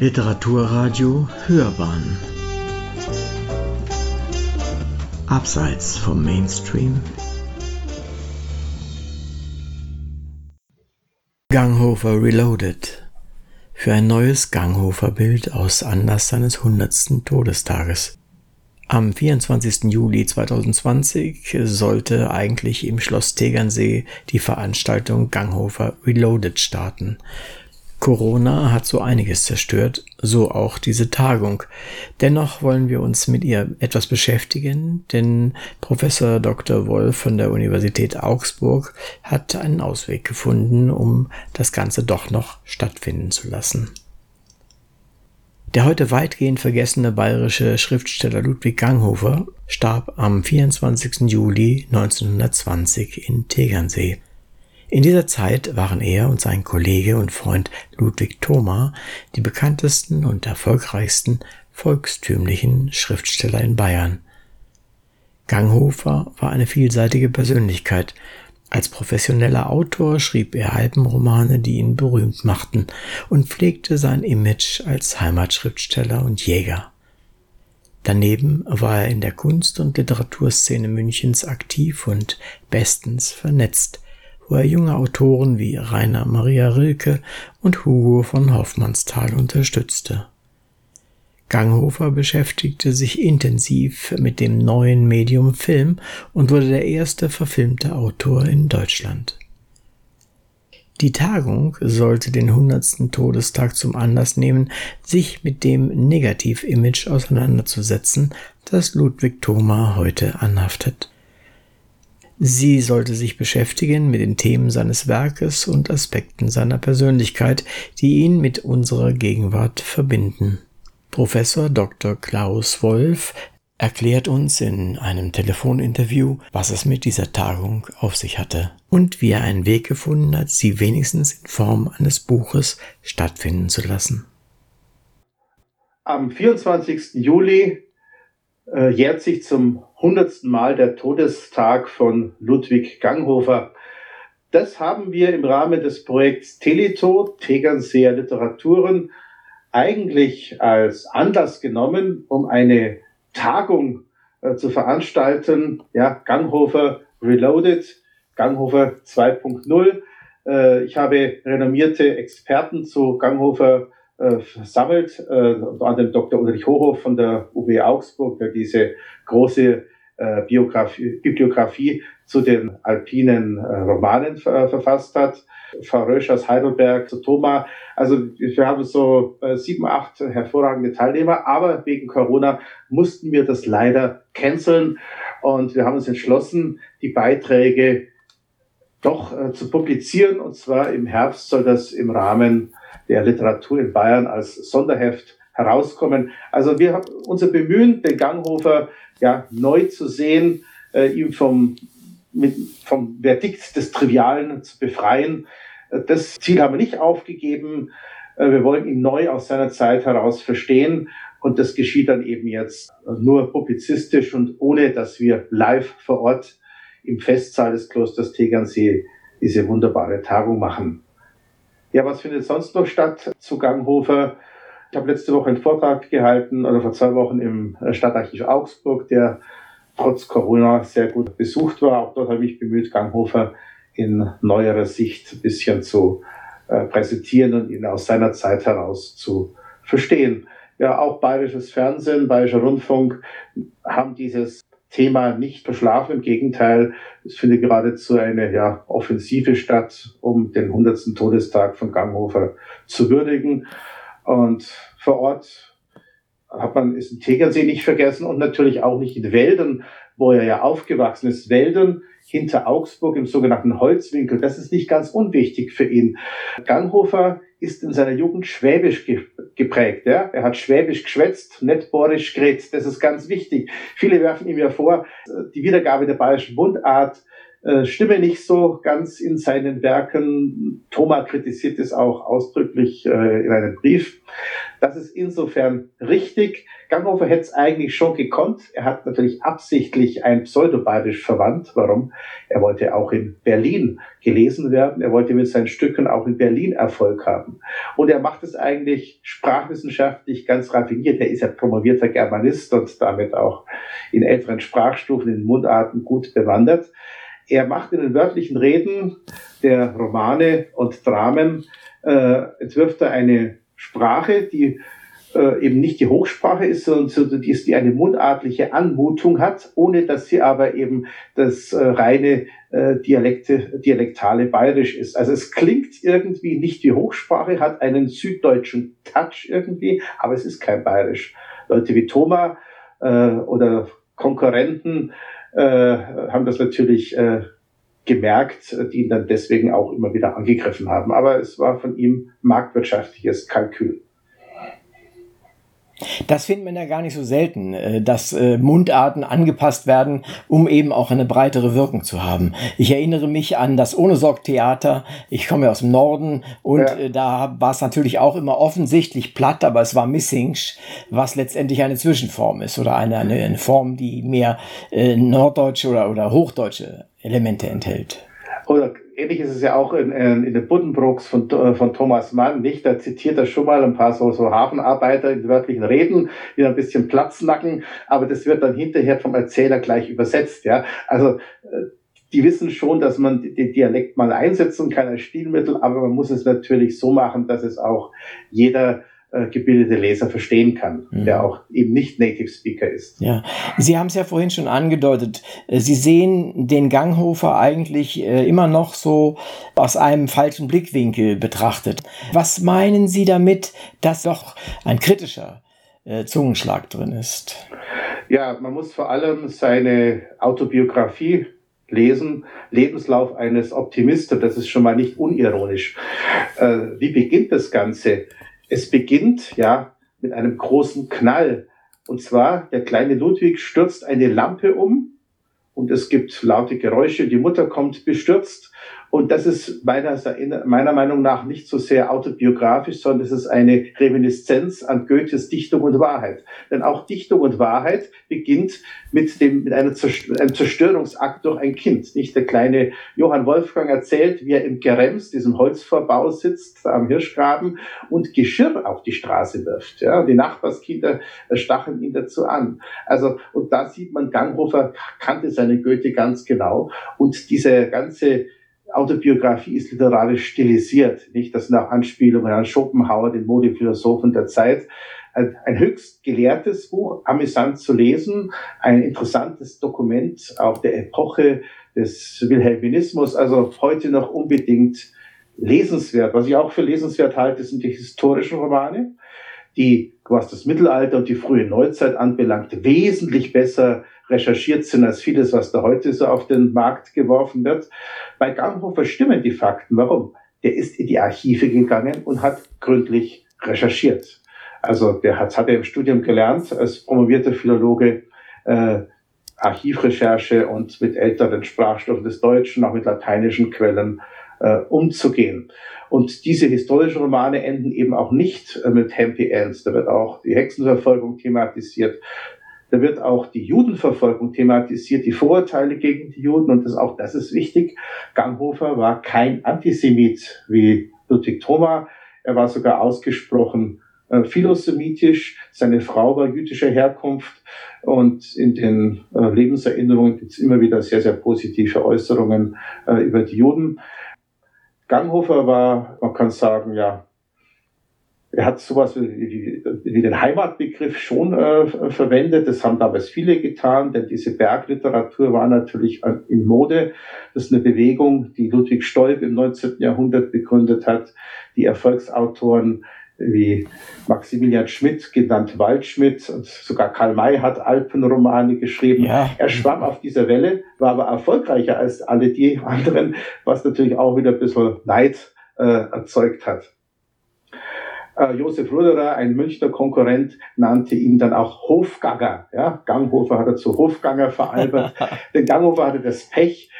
Literaturradio Hörbahn Abseits vom Mainstream Ganghofer Reloaded für ein neues Ganghofer-Bild aus Anlass seines 100. Todestages. Am 24. Juli 2020 sollte eigentlich im Schloss Tegernsee die Veranstaltung Ganghofer Reloaded starten. Corona hat so einiges zerstört, so auch diese Tagung. Dennoch wollen wir uns mit ihr etwas beschäftigen, denn Professor Dr. Wolf von der Universität Augsburg hat einen Ausweg gefunden, um das Ganze doch noch stattfinden zu lassen. Der heute weitgehend vergessene bayerische Schriftsteller Ludwig Ganghofer starb am 24. Juli 1920 in Tegernsee. In dieser Zeit waren er und sein Kollege und Freund Ludwig Thoma die bekanntesten und erfolgreichsten volkstümlichen Schriftsteller in Bayern. Ganghofer war eine vielseitige Persönlichkeit. Als professioneller Autor schrieb er Alpenromane, die ihn berühmt machten, und pflegte sein Image als Heimatschriftsteller und Jäger. Daneben war er in der Kunst- und Literaturszene Münchens aktiv und bestens vernetzt wo er junge Autoren wie Rainer Maria Rilke und Hugo von Hoffmannsthal unterstützte. Ganghofer beschäftigte sich intensiv mit dem neuen Medium Film und wurde der erste verfilmte Autor in Deutschland. Die Tagung sollte den 100. Todestag zum Anlass nehmen, sich mit dem Negativ-Image auseinanderzusetzen, das Ludwig Thoma heute anhaftet. Sie sollte sich beschäftigen mit den Themen seines Werkes und Aspekten seiner Persönlichkeit, die ihn mit unserer Gegenwart verbinden. Professor Dr. Klaus Wolf erklärt uns in einem Telefoninterview, was es mit dieser Tagung auf sich hatte und wie er einen Weg gefunden hat, sie wenigstens in Form eines Buches stattfinden zu lassen. Am 24. Juli äh, jährt sich zum hundertsten Mal der Todestag von Ludwig Ganghofer. Das haben wir im Rahmen des Projekts Teleto, Tegernseer Literaturen, eigentlich als Anlass genommen, um eine Tagung äh, zu veranstalten. Ja, Ganghofer Reloaded, Ganghofer 2.0. Äh, ich habe renommierte Experten zu Ganghofer äh, versammelt, äh, unter anderem Dr. Ulrich Hohoff von der UB Augsburg, der diese große äh, Biografie, Bibliografie zu den alpinen äh, Romanen ver verfasst hat. Frau Rösch aus Heidelberg, zu Thoma. Also wir haben so äh, sieben, acht hervorragende Teilnehmer, aber wegen Corona mussten wir das leider canceln und wir haben uns entschlossen, die Beiträge doch äh, zu publizieren und zwar im Herbst soll das im Rahmen der Literatur in Bayern als Sonderheft herauskommen. Also wir haben unser Bemühen, den Ganghofer ja neu zu sehen, äh, ihm vom, mit, vom Verdikt des Trivialen zu befreien. Äh, das Ziel haben wir nicht aufgegeben. Äh, wir wollen ihn neu aus seiner Zeit heraus verstehen. Und das geschieht dann eben jetzt nur publizistisch und ohne, dass wir live vor Ort im Festsaal des Klosters Tegernsee diese wunderbare Tagung machen. Ja, was findet sonst noch statt zu Ganghofer? Ich habe letzte Woche einen Vortrag gehalten oder vor zwei Wochen im äh, Stadtarchiv Augsburg, der trotz Corona sehr gut besucht war. Auch dort habe ich bemüht, Ganghofer in neuerer Sicht ein bisschen zu äh, präsentieren und ihn aus seiner Zeit heraus zu verstehen. Ja, auch bayerisches Fernsehen, bayerischer Rundfunk haben dieses Thema nicht verschlafen. Im Gegenteil, es findet geradezu eine ja, Offensive statt, um den 100. Todestag von Ganghofer zu würdigen. Und vor Ort hat man ist in Tegernsee nicht vergessen und natürlich auch nicht in Wäldern, wo er ja aufgewachsen ist. Wäldern hinter Augsburg im sogenannten Holzwinkel. Das ist nicht ganz unwichtig für ihn. Ganghofer ist in seiner Jugend schwäbisch geprägt. Ja? Er hat schwäbisch geschwätzt, nicht borisch geredet. Das ist ganz wichtig. Viele werfen ihm ja vor, die Wiedergabe der bayerischen Mundart äh, stimme nicht so ganz in seinen Werken. Thoma kritisiert es auch ausdrücklich äh, in einem Brief. Das ist insofern richtig. Ganghofer hätte es eigentlich schon gekonnt. Er hat natürlich absichtlich ein Pseudobayerisch verwandt. Warum? Er wollte auch in Berlin gelesen werden. Er wollte mit seinen Stücken auch in Berlin Erfolg haben. Und er macht es eigentlich sprachwissenschaftlich ganz raffiniert. Er ist ja promovierter Germanist und damit auch in älteren Sprachstufen, in Mundarten gut bewandert. Er macht in den wörtlichen Reden der Romane und Dramen, äh, entwirft er eine Sprache, die äh, eben nicht die Hochsprache ist, sondern die, die eine mundartliche Anmutung hat, ohne dass sie aber eben das äh, reine äh, Dialekte, dialektale Bayerisch ist. Also es klingt irgendwie nicht wie Hochsprache, hat einen süddeutschen Touch irgendwie, aber es ist kein Bayerisch. Leute wie Thoma äh, oder Konkurrenten haben das natürlich äh, gemerkt, die ihn dann deswegen auch immer wieder angegriffen haben. Aber es war von ihm marktwirtschaftliches Kalkül. Das findet man ja gar nicht so selten, äh, dass äh, Mundarten angepasst werden, um eben auch eine breitere Wirkung zu haben. Ich erinnere mich an das Ohne Sorg Theater. Ich komme ja aus dem Norden und ja. Äh, da war es natürlich auch immer offensichtlich platt, aber es war Missingsch, was letztendlich eine Zwischenform ist oder eine, eine, eine Form, die mehr äh, norddeutsche oder, oder hochdeutsche Elemente enthält. Oder ähnlich ist es ja auch in, in, in den Buddenbrooks von, äh, von Thomas Mann, nicht? Da zitiert er schon mal ein paar so, so Hafenarbeiter in wörtlichen Reden, die ein bisschen Platz nacken, aber das wird dann hinterher vom Erzähler gleich übersetzt, ja. Also, äh, die wissen schon, dass man den Dialekt mal einsetzen kann als Stilmittel, aber man muss es natürlich so machen, dass es auch jeder gebildete Leser verstehen kann, mhm. der auch eben nicht Native Speaker ist. Ja, Sie haben es ja vorhin schon angedeutet. Äh, Sie sehen den Ganghofer eigentlich äh, immer noch so aus einem falschen Blickwinkel betrachtet. Was meinen Sie damit, dass doch ein kritischer Zungenschlag drin ist? Ja, man muss vor allem seine Autobiografie lesen, Lebenslauf eines Optimisten, das ist schon mal nicht unironisch. wie beginnt das Ganze? Es beginnt ja mit einem großen Knall. Und zwar, der kleine Ludwig stürzt eine Lampe um und es gibt laute Geräusche. Die Mutter kommt bestürzt und das ist meiner, meiner Meinung nach nicht so sehr autobiografisch, sondern es ist eine Reminiszenz an Goethes Dichtung und Wahrheit. Denn auch Dichtung und Wahrheit beginnt mit, dem, mit einem Zerstörungsakt durch ein Kind. Nicht der kleine Johann Wolfgang erzählt, wie er im Gerems, diesem Holzvorbau sitzt, am Hirschgraben und Geschirr auf die Straße wirft. Ja, die Nachbarskinder stacheln ihn dazu an. Also, und da sieht man, Ganghofer kannte seine Goethe ganz genau und diese ganze Autobiografie ist literarisch stilisiert, nicht? Das sind auch Anspielungen an Schopenhauer, den Modephilosophen der Zeit. Ein, höchst gelehrtes Buch, amüsant zu lesen, ein interessantes Dokument auch der Epoche des Wilhelminismus, also heute noch unbedingt lesenswert. Was ich auch für lesenswert halte, sind die historischen Romane, die, was das Mittelalter und die frühe Neuzeit anbelangt, wesentlich besser recherchiert sind als vieles, was da heute so auf den Markt geworfen wird. Bei Ganghofer stimmen die Fakten. Warum? Der ist in die Archive gegangen und hat gründlich recherchiert. Also der hat, hat er im Studium gelernt als promovierter Philologe äh, Archivrecherche und mit älteren Sprachstoffen des Deutschen, auch mit lateinischen Quellen äh, umzugehen. Und diese historischen Romane enden eben auch nicht äh, mit Happy Ends. Da wird auch die Hexenverfolgung thematisiert. Da wird auch die Judenverfolgung thematisiert, die Vorurteile gegen die Juden und das, auch das ist wichtig. Ganghofer war kein Antisemit wie Ludwig Thoma. Er war sogar ausgesprochen äh, philosemitisch. Seine Frau war jüdischer Herkunft und in den äh, Lebenserinnerungen gibt es immer wieder sehr, sehr positive Äußerungen äh, über die Juden. Ganghofer war, man kann sagen, ja, er hat sowas wie, wie den Heimatbegriff schon äh, verwendet. Das haben damals viele getan, denn diese Bergliteratur war natürlich in Mode. Das ist eine Bewegung, die Ludwig Stolp im 19. Jahrhundert begründet hat. Die Erfolgsautoren wie Maximilian Schmidt, genannt Waldschmidt, und sogar Karl May hat Alpenromane geschrieben. Ja. Er schwamm auf dieser Welle, war aber erfolgreicher als alle die anderen, was natürlich auch wieder ein bisschen Neid äh, erzeugt hat. Äh, Josef Ruderer, ein Münchner Konkurrent, nannte ihn dann auch Hofganger. Ja? Ganghofer hat er zu Hofganger veralbert. Denn Ganghofer hatte das Pech,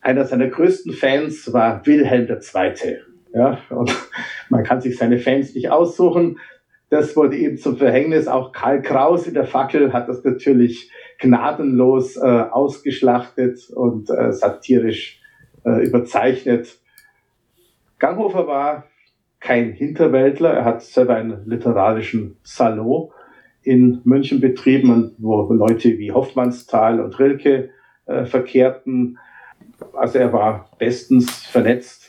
einer seiner größten Fans war Wilhelm II. Ja, und man kann sich seine Fans nicht aussuchen. Das wurde eben zum Verhängnis. Auch Karl Kraus in der Fackel hat das natürlich gnadenlos äh, ausgeschlachtet und äh, satirisch äh, überzeichnet. Ganghofer war kein Hinterwäldler. Er hat selber einen literarischen Salon in München betrieben, wo Leute wie Hoffmannsthal und Rilke äh, verkehrten. Also er war bestens vernetzt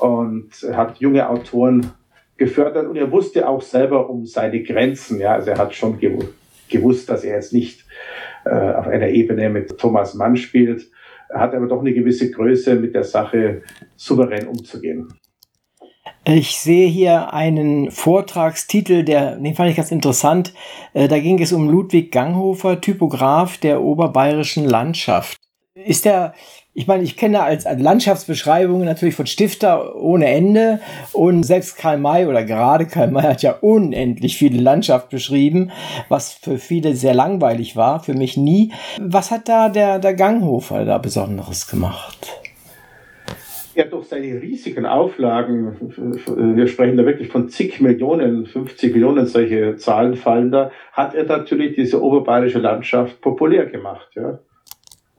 und hat junge Autoren gefördert und er wusste auch selber um seine Grenzen. Ja, also er hat schon gewusst, dass er jetzt nicht äh, auf einer Ebene mit Thomas Mann spielt. Er hat aber doch eine gewisse Größe, mit der Sache souverän umzugehen. Ich sehe hier einen Vortragstitel, der, den fand ich ganz interessant. Äh, da ging es um Ludwig Ganghofer, Typograf der oberbayerischen Landschaft. Ist der, ich meine, ich kenne als, als Landschaftsbeschreibungen natürlich von Stifter ohne Ende und selbst Karl May oder gerade Karl May hat ja unendlich viele Landschaft beschrieben, was für viele sehr langweilig war, für mich nie. Was hat da der, der Ganghofer da Besonderes gemacht? ja durch seine riesigen Auflagen, wir sprechen da wirklich von zig Millionen, 50 Millionen, solche Zahlen fallen da, hat er natürlich diese oberbayerische Landschaft populär gemacht. Ja.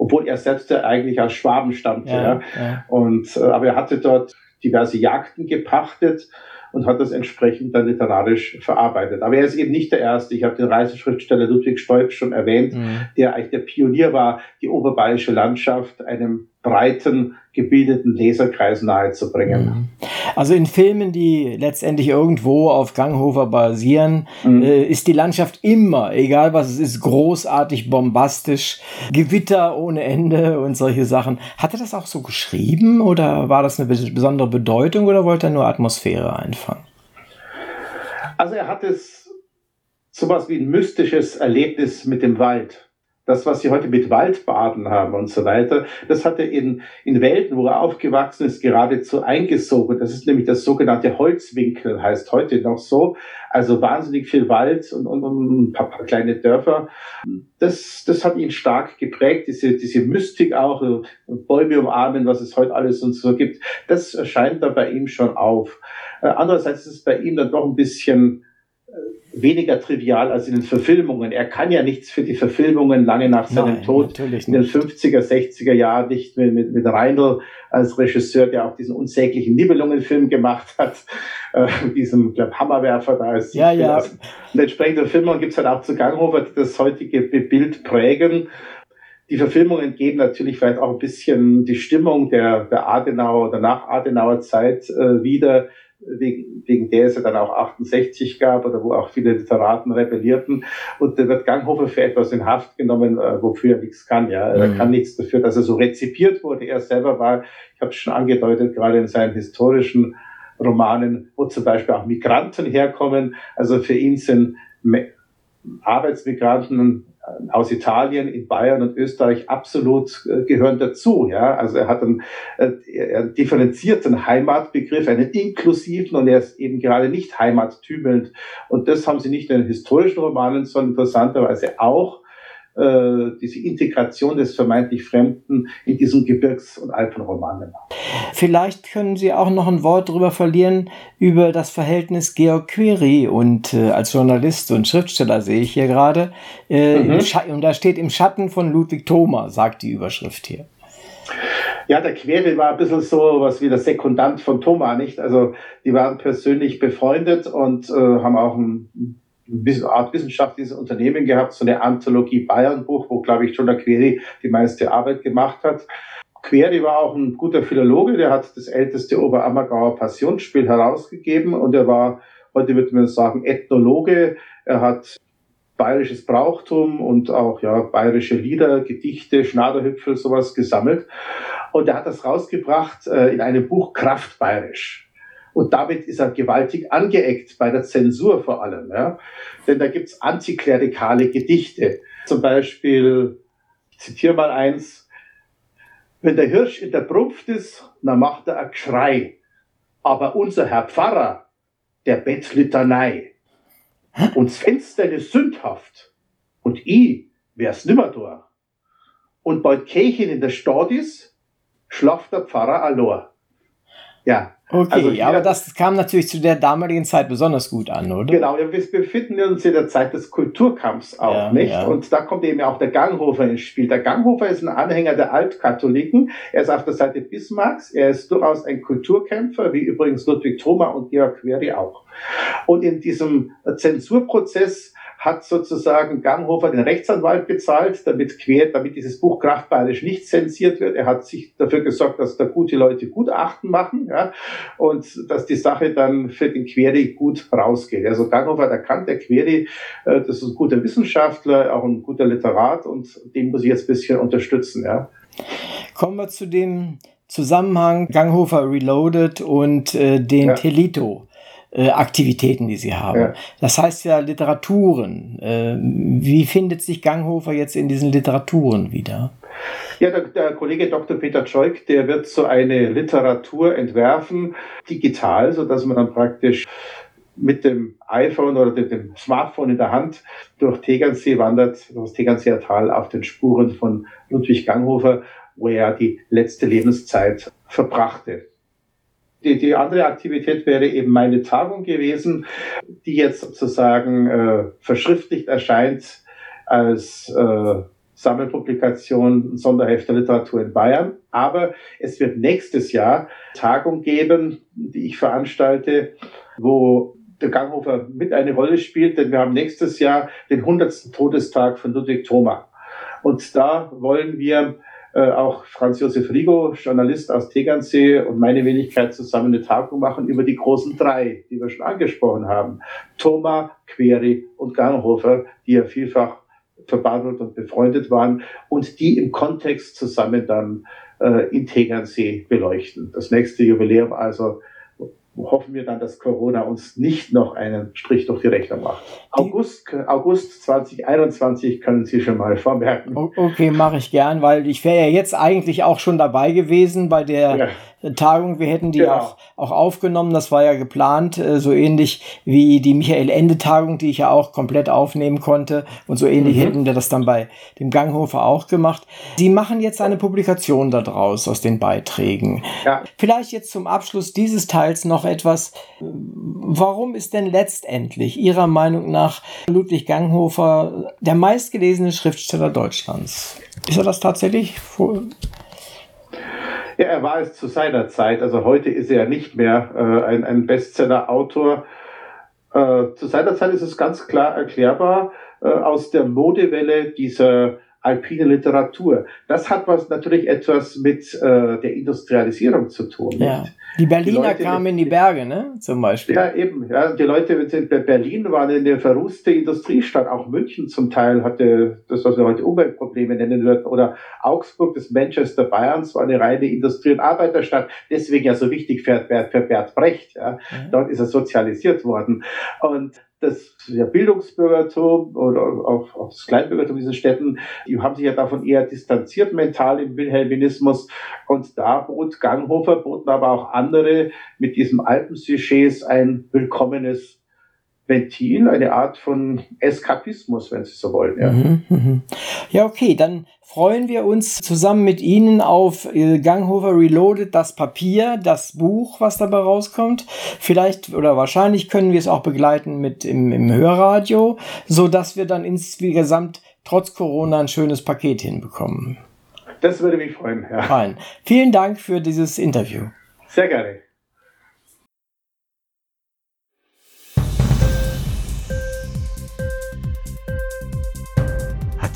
Obwohl er selbst ja eigentlich aus Schwaben stammte. Ja, ja. Und, äh, aber er hatte dort diverse Jagden gepachtet und hat das entsprechend dann literarisch verarbeitet. Aber er ist eben nicht der Erste. Ich habe den Reiseschriftsteller Ludwig Stolp schon erwähnt, mhm. der eigentlich der Pionier war, die oberbayerische Landschaft einem breiten, gebildeten Leserkreis nahezubringen. Mhm. Also in Filmen, die letztendlich irgendwo auf Ganghofer basieren, mhm. äh, ist die Landschaft immer, egal was es ist, großartig, bombastisch, Gewitter ohne Ende und solche Sachen. Hat er das auch so geschrieben oder war das eine besondere Bedeutung oder wollte er nur Atmosphäre einfangen? Also er hat es sowas wie ein mystisches Erlebnis mit dem Wald das, was sie heute mit Waldbaden haben und so weiter, das hat er in, in Welten, wo er aufgewachsen ist, geradezu eingesogen. Das ist nämlich das sogenannte Holzwinkel, heißt heute noch so. Also wahnsinnig viel Wald und, und, und ein paar, paar kleine Dörfer. Das, das hat ihn stark geprägt, diese, diese Mystik auch, äh, Bäume umarmen, was es heute alles und so gibt. Das erscheint da bei ihm schon auf. Äh, andererseits ist es bei ihm dann doch ein bisschen weniger trivial als in den Verfilmungen. Er kann ja nichts für die Verfilmungen lange nach seinem Nein, Tod in den 50er, 60er Jahren nicht mit, mit, mit Reindl als Regisseur, der auch diesen unsäglichen Nibelungenfilm gemacht hat, äh, diesem glaub, Hammerwerfer da ist. Ja, ja. Und entsprechende Filme gibt es halt auch zu Ganghofer, die das heutige Bild prägen. Die Verfilmungen geben natürlich vielleicht auch ein bisschen die Stimmung der, der Adenauer oder nach Adenauer Zeit äh, wieder wegen, wegen der es ja dann auch 68 gab oder wo auch viele Literaten rebellierten. Und da wird Ganghofer für etwas in Haft genommen, äh, wofür er nichts kann. Ja, Er mhm. kann nichts dafür, dass er so rezipiert wurde. Er selber war, ich habe es schon angedeutet, gerade in seinen historischen Romanen, wo zum Beispiel auch Migranten herkommen. Also für ihn sind Arbeitsmigranten aus Italien in Bayern und Österreich absolut äh, gehören dazu. Ja, also er hat einen, äh, einen differenzierten Heimatbegriff, einen inklusiven und er ist eben gerade nicht heimattümelnd. Und das haben sie nicht in den historischen Romanen, sondern interessanterweise auch äh, diese Integration des vermeintlich Fremden in diesen Gebirgs- und Alpenromanen. Vielleicht können Sie auch noch ein Wort darüber verlieren, über das Verhältnis Georg Query und äh, als Journalist und Schriftsteller sehe ich hier gerade. Äh, mhm. Und da steht im Schatten von Ludwig Thoma, sagt die Überschrift hier. Ja, der Query war ein bisschen so was wie der Sekundant von Thoma, nicht? Also die waren persönlich befreundet und äh, haben auch ein Art wissenschaftliches Unternehmen gehabt, so eine Anthologie Bayernbuch, wo, glaube ich, schon der Query die meiste Arbeit gemacht hat. Query war auch ein guter Philologe, der hat das älteste Oberammergauer Passionsspiel herausgegeben und er war, heute würde man sagen, Ethnologe. Er hat bayerisches Brauchtum und auch ja bayerische Lieder, Gedichte, Schnaderhüpfel, sowas gesammelt. Und er hat das rausgebracht äh, in einem Buch Kraft bayerisch. Und damit ist er gewaltig angeeckt, bei der Zensur vor allem. Ja? Denn da gibt's antiklerikale Gedichte. Zum Beispiel, ich zitiere mal eins, wenn der Hirsch in der Brunft ist, dann macht er ein Geschrei. Aber unser Herr Pfarrer, der Bettlitanei. Und das Fenster ist sündhaft. Und ich wär's nimmer da. Und bald Kirchen in der Stadt ist, schlaft der Pfarrer Alor. Ja. Okay, also hier, aber das kam natürlich zu der damaligen Zeit besonders gut an, oder? Genau, wir befinden uns in der Zeit des Kulturkampfs auch, ja, nicht? Ja. Und da kommt eben auch der Ganghofer ins Spiel. Der Ganghofer ist ein Anhänger der Altkatholiken. Er ist auf der Seite Bismarcks. Er ist durchaus ein Kulturkämpfer, wie übrigens Ludwig Thoma und Georg Query auch. Und in diesem Zensurprozess hat sozusagen Ganghofer den Rechtsanwalt bezahlt, damit quer, damit dieses Buch kraftbayerisch nicht zensiert wird. Er hat sich dafür gesorgt, dass da gute Leute Gutachten machen, ja, und dass die Sache dann für den Query gut rausgeht. Also Ganghofer hat erkannt, der Query, äh, das ist ein guter Wissenschaftler, auch ein guter Literat und den muss ich jetzt ein bisschen unterstützen, ja. Kommen wir zu dem Zusammenhang Ganghofer Reloaded und äh, den ja. Telito. Äh, Aktivitäten, die sie haben. Ja. Das heißt ja Literaturen. Äh, wie findet sich Ganghofer jetzt in diesen Literaturen wieder? Ja, der, der, Kollege Dr. Peter Scheuk, der wird so eine Literatur entwerfen, digital, so dass man dann praktisch mit dem iPhone oder dem Smartphone in der Hand durch Tegernsee wandert, das Tegernseer Tal auf den Spuren von Ludwig Ganghofer, wo er die letzte Lebenszeit verbrachte. Die, die andere Aktivität wäre eben meine Tagung gewesen, die jetzt sozusagen äh, verschriftlicht erscheint als äh, Sammelpublikation, Sonderheft der Literatur in Bayern. Aber es wird nächstes Jahr Tagung geben, die ich veranstalte, wo der Ganghofer mit eine Rolle spielt, denn wir haben nächstes Jahr den 100. Todestag von Ludwig Thoma. Und da wollen wir äh, auch Franz Josef Rigo, Journalist aus Tegernsee und meine Wenigkeit zusammen eine Tagung machen über die großen drei, die wir schon angesprochen haben. Thoma, Query und Ganghofer, die ja vielfach verbandelt und befreundet waren und die im Kontext zusammen dann äh, in Tegernsee beleuchten. Das nächste Jubiläum also hoffen wir dann, dass Corona uns nicht noch einen Strich durch die Rechnung macht. August, August 2021 können Sie schon mal vormerken. Okay, mache ich gern, weil ich wäre ja jetzt eigentlich auch schon dabei gewesen bei der ja. Tagung. Wir hätten die genau. auch, auch aufgenommen. Das war ja geplant, äh, so ähnlich wie die Michael-Ende-Tagung, die ich ja auch komplett aufnehmen konnte. Und so ähnlich mhm. hätten wir das dann bei dem Ganghofer auch gemacht. Sie machen jetzt eine Publikation daraus aus den Beiträgen. Ja. Vielleicht jetzt zum Abschluss dieses Teils noch etwas. Warum ist denn letztendlich Ihrer Meinung nach Ludwig Ganghofer der meistgelesene Schriftsteller Deutschlands? Ist er das tatsächlich? Ja, er war es zu seiner Zeit. Also heute ist er nicht mehr äh, ein, ein Bestseller-Autor. Äh, zu seiner Zeit ist es ganz klar erklärbar äh, aus der Modewelle dieser alpine Literatur. Das hat was natürlich etwas mit äh, der Industrialisierung zu tun. Ja. Die Berliner die kamen in die Berge, ne? Zum Beispiel. Ja, eben. Ja, die Leute in Berlin waren eine verrußte Industriestadt. Auch München zum Teil hatte das, was wir heute Umweltprobleme nennen würden. Oder Augsburg, das Manchester Bayerns, war eine reine Industrie- und Arbeiterstadt. Deswegen ja so wichtig für, für Bert Brecht. Ja. Mhm. Dort ist er sozialisiert worden. Und das ja, Bildungsbürgertum oder auch, auch das Kleinbürgertum dieser Städten, die haben sich ja davon eher distanziert mental im Wilhelminismus. Und da bot Ganghofer, boten aber auch andere mit diesem Alpensujets ein willkommenes Ventil, eine Art von Eskapismus, wenn Sie so wollen. Ja, mhm, mhm. ja okay, dann freuen wir uns zusammen mit Ihnen auf äh, Ganghofer Reloaded, das Papier, das Buch, was dabei rauskommt. Vielleicht oder wahrscheinlich können wir es auch begleiten mit im, im Hörradio, so dass wir dann insgesamt trotz Corona ein schönes Paket hinbekommen. Das würde mich freuen. Ja. Fein. Vielen Dank für dieses Interview. Sehr gerne.